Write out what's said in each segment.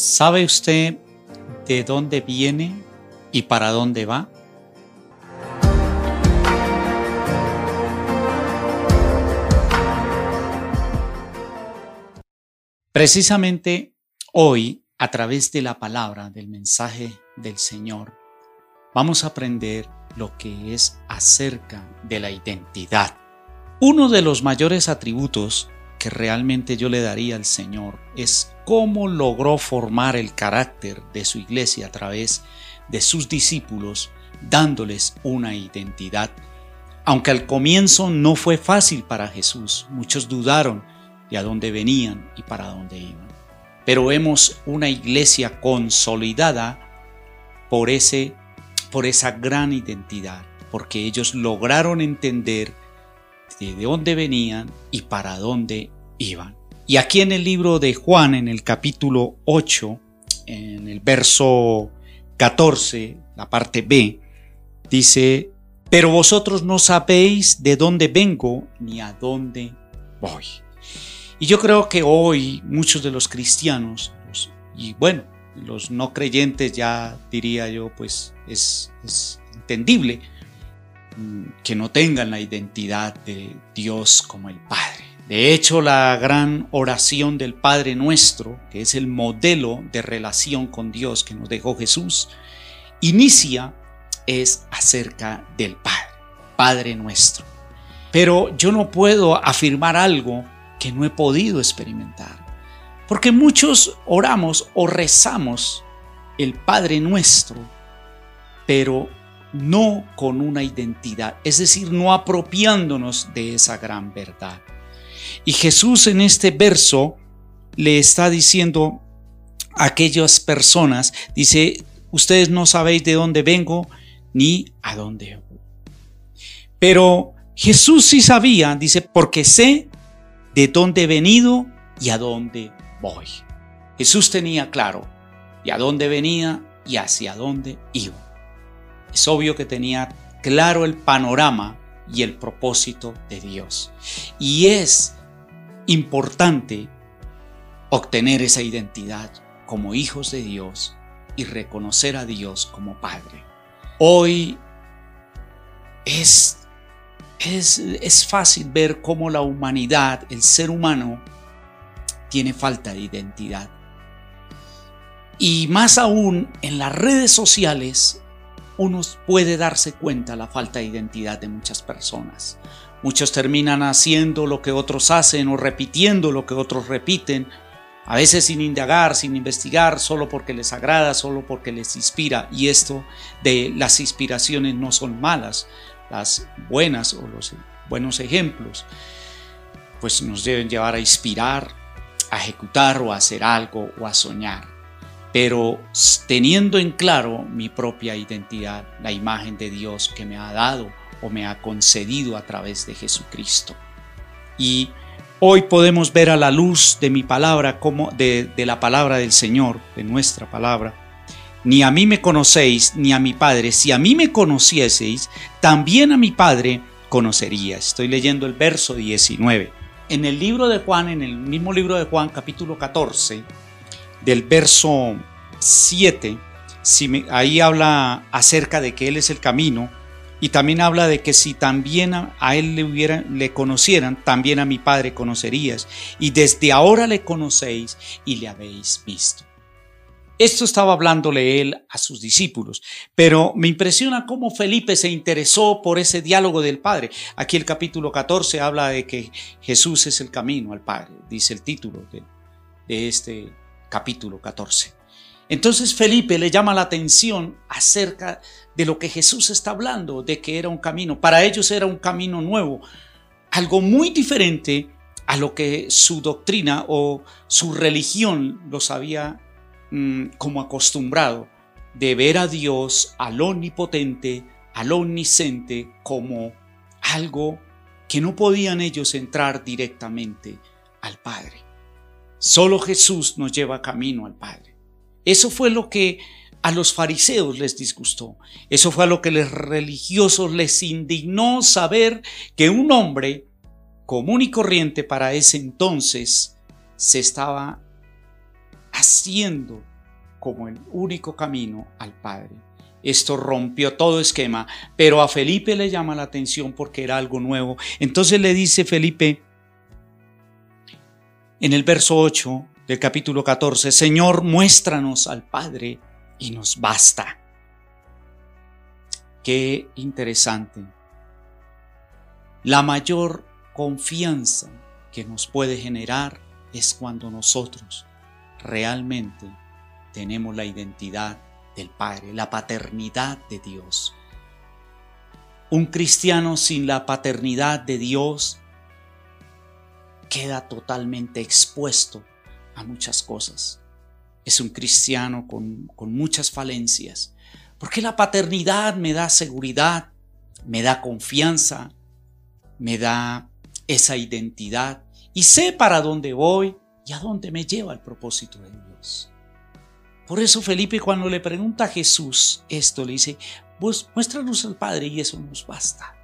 ¿Sabe usted de dónde viene y para dónde va? Precisamente hoy, a través de la palabra, del mensaje del Señor, vamos a aprender lo que es acerca de la identidad. Uno de los mayores atributos que realmente yo le daría al Señor es cómo logró formar el carácter de su iglesia a través de sus discípulos, dándoles una identidad. Aunque al comienzo no fue fácil para Jesús, muchos dudaron de a dónde venían y para dónde iban. Pero vemos una iglesia consolidada por, ese, por esa gran identidad, porque ellos lograron entender de dónde venían y para dónde iban. Y aquí en el libro de Juan, en el capítulo 8, en el verso 14, la parte B, dice, pero vosotros no sabéis de dónde vengo ni a dónde voy. Y yo creo que hoy muchos de los cristianos, y bueno, los no creyentes ya diría yo, pues es, entendible mm, que no tengan la identidad de Dios como el Padre. De hecho, la gran oración del Padre nuestro, que es el modelo de relación con Dios que nos dejó Jesús, inicia es acerca del Padre, Padre nuestro. Pero yo no puedo afirmar algo que no he podido experimentar, porque muchos oramos o rezamos el Padre nuestro, pero no con una identidad, es decir, no apropiándonos de esa gran verdad. Y Jesús en este verso le está diciendo a aquellas personas, dice, ustedes no sabéis de dónde vengo ni a dónde voy. Pero Jesús sí sabía, dice, porque sé de dónde he venido y a dónde voy. Jesús tenía claro de a dónde venía y hacia dónde iba. Es obvio que tenía claro el panorama y el propósito de Dios. Y es importante obtener esa identidad como hijos de Dios y reconocer a Dios como Padre. Hoy es, es, es fácil ver cómo la humanidad, el ser humano, tiene falta de identidad. Y más aún en las redes sociales, uno puede darse cuenta la falta de identidad de muchas personas. Muchos terminan haciendo lo que otros hacen o repitiendo lo que otros repiten, a veces sin indagar, sin investigar, solo porque les agrada, solo porque les inspira. Y esto de las inspiraciones no son malas, las buenas o los buenos ejemplos, pues nos deben llevar a inspirar, a ejecutar o a hacer algo o a soñar. Pero teniendo en claro mi propia identidad, la imagen de Dios que me ha dado o me ha concedido a través de Jesucristo. Y hoy podemos ver a la luz de mi palabra, como de, la palabra del Señor, de nuestra palabra. Ni a mí me conocéis, ni a mi Padre. Si a mí me conocieseis, también a mi Padre conocería. Estoy leyendo el verso 19. En el libro de Juan, en el mismo libro de Juan, capítulo 14, del verso 7, si ahí habla acerca de que Él es el camino, y también habla de que si también a, él le, hubiera, le conocieran, también a mi Padre conocerías. Y desde ahora le conocéis y le habéis visto. Esto estaba hablándole él a sus discípulos, pero me impresiona cómo Felipe se interesó por ese diálogo del Padre. Aquí el capítulo 14 habla de que Jesús es el camino al Padre, dice el título de, de este capítulo 14. Entonces Felipe le llama la atención acerca de lo que Jesús está hablando, de que era un camino. Para ellos era un camino nuevo, algo muy diferente a lo que su doctrina o su religión los había mm, como acostumbrado, de ver a Dios, al omnipotente, al omnisciente, como algo que no podían ellos entrar directamente al Padre. Solo Jesús nos lleva camino al Padre. Eso fue lo que a los fariseos les disgustó. Eso fue a lo que los religiosos les indignó saber que un hombre común y corriente para ese entonces se estaba haciendo como el único camino al Padre. Esto rompió todo esquema, pero a Felipe le llama la atención porque era algo nuevo. Entonces le dice Felipe en el verso 8 del capítulo 14, Señor, muéstranos al Padre y nos basta. Qué interesante. La mayor confianza que nos puede generar es cuando nosotros realmente tenemos la identidad del Padre, la paternidad de Dios. Un cristiano sin la paternidad de Dios queda totalmente expuesto a muchas cosas. Es un cristiano con, con muchas falencias, porque la paternidad me da seguridad, me da confianza, me da esa identidad y sé para dónde voy y a dónde me lleva el propósito de Dios. Por eso Felipe cuando le pregunta a Jesús esto, le dice, pues muéstranos al Padre y eso nos basta.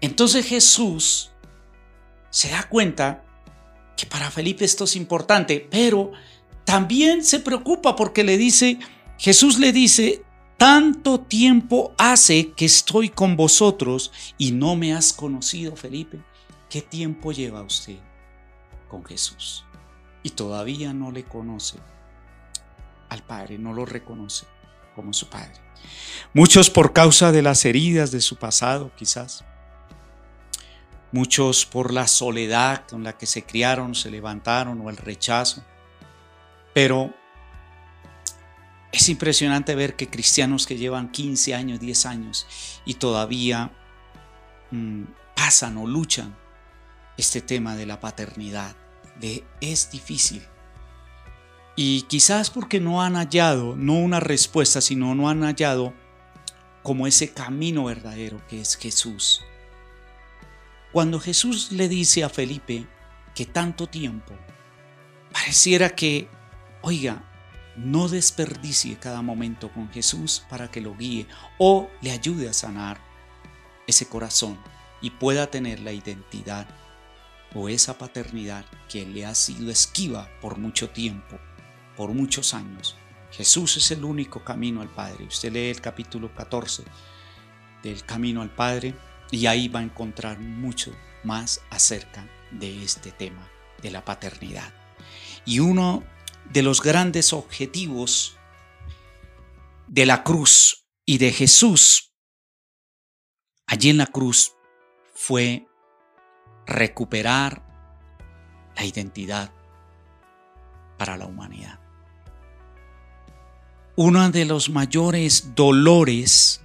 Entonces Jesús se da cuenta que para Felipe esto es importante, pero también se preocupa porque le dice, Jesús le dice, tanto tiempo hace que estoy con vosotros y no me has conocido, Felipe. ¿Qué tiempo lleva usted con Jesús? y todavía no le conoce al Padre, no lo reconoce como su Padre. Muchos por causa de las heridas de su pasado, quizás. Muchos por la soledad con la que se criaron, se levantaron o el rechazo. Pero es impresionante ver que cristianos que llevan 15 años, 10 años y todavía mm, pasan o luchan este tema de la paternidad de es difícil. Y quizás porque no han hallado, no una respuesta, sino no han hallado como ese camino verdadero que es Jesús. Cuando Jesús le dice a Felipe que tanto tiempo, pareciera que, oiga, no desperdicie cada momento con Jesús para que lo guíe o le ayude a sanar ese corazón y pueda tener la identidad o esa paternidad que le ha sido esquiva por mucho tiempo, por muchos años. Jesús es el único camino al Padre. Usted lee el capítulo 14 del Camino al Padre y ahí va a encontrar mucho más acerca de este tema de la paternidad. Y uno de los grandes objetivos de la cruz y de Jesús allí en la cruz fue recuperar la identidad para la humanidad. Uno de los mayores dolores,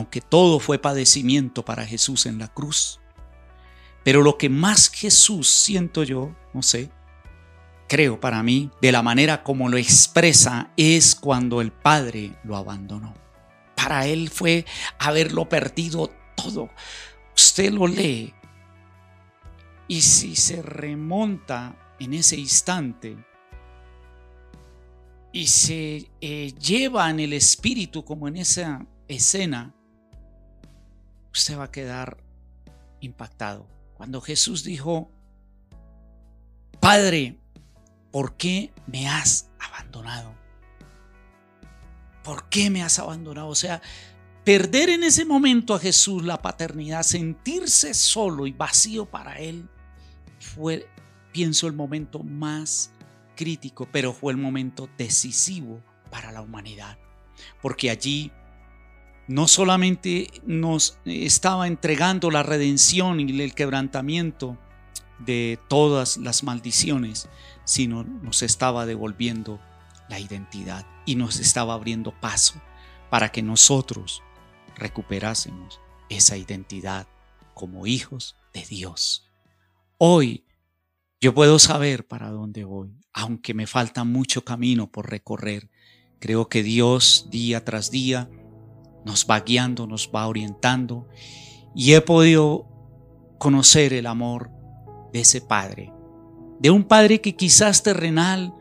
aunque todo fue padecimiento para Jesús en la cruz, pero lo que más Jesús siento yo, no sé, creo para mí, de la manera como lo expresa, es cuando el Padre lo abandonó. Para él fue haberlo perdido todo. Usted lo lee y si se remonta en ese instante y se eh, lleva en el espíritu como en esa escena, usted va a quedar impactado. Cuando Jesús dijo, Padre, ¿por qué me has abandonado? ¿Por qué me has abandonado? O sea, perder en ese momento a Jesús la paternidad, sentirse solo y vacío para Él, fue, pienso, el momento más crítico, pero fue el momento decisivo para la humanidad. Porque allí no solamente nos estaba entregando la redención y el quebrantamiento de todas las maldiciones, sino nos estaba devolviendo la identidad y nos estaba abriendo paso para que nosotros recuperásemos esa identidad como hijos de Dios. Hoy yo puedo saber para dónde voy, aunque me falta mucho camino por recorrer. Creo que Dios día tras día nos va guiando, nos va orientando y he podido conocer el amor de ese Padre, de un Padre que quizás terrenal,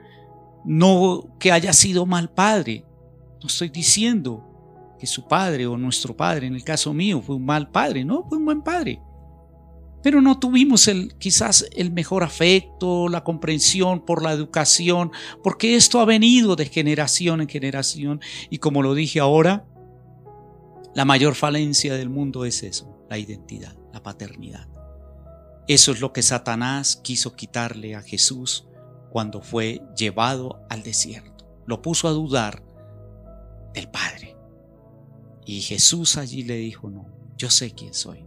no que haya sido mal Padre. No estoy diciendo que su Padre o nuestro Padre, en el caso mío, fue un mal Padre, no, fue un buen Padre. Pero no tuvimos el, quizás el mejor afecto, la comprensión por la educación, porque esto ha venido de generación en generación. Y como lo dije ahora, la mayor falencia del mundo es eso, la identidad, la paternidad. Eso es lo que Satanás quiso quitarle a Jesús cuando fue llevado al desierto. Lo puso a dudar del Padre. Y Jesús allí le dijo, no, yo sé quién soy.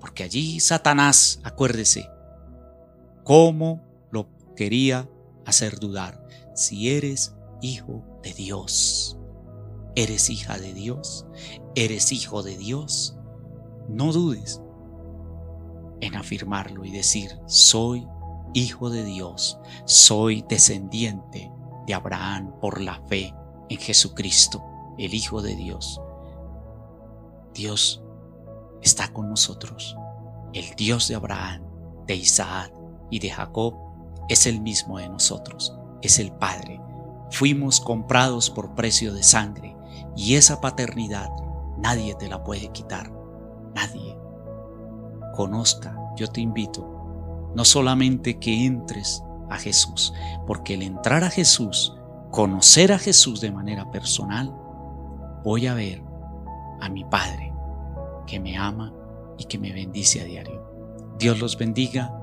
Porque allí Satanás, acuérdese, cómo lo quería hacer dudar. Si eres hijo de Dios, eres hija de Dios, eres hijo de Dios, no dudes en afirmarlo y decir, soy hijo de Dios, soy descendiente de Abraham por la fe en Jesucristo, el Hijo de Dios. Dios está con nosotros. El Dios de Abraham, de Isaac y de Jacob es el mismo de nosotros, es el Padre. Fuimos comprados por precio de sangre y esa paternidad nadie te la puede quitar, nadie. Conozca, yo te invito, no solamente que entres a Jesús, porque el entrar a Jesús, conocer a Jesús de manera personal, voy a ver a mi Padre que me ama y que me bendice a diario. Dios los bendiga.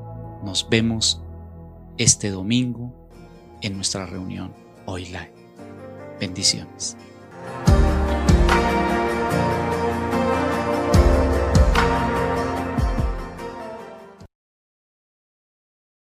Nos vemos este domingo en nuestra reunión Hoy Bendiciones.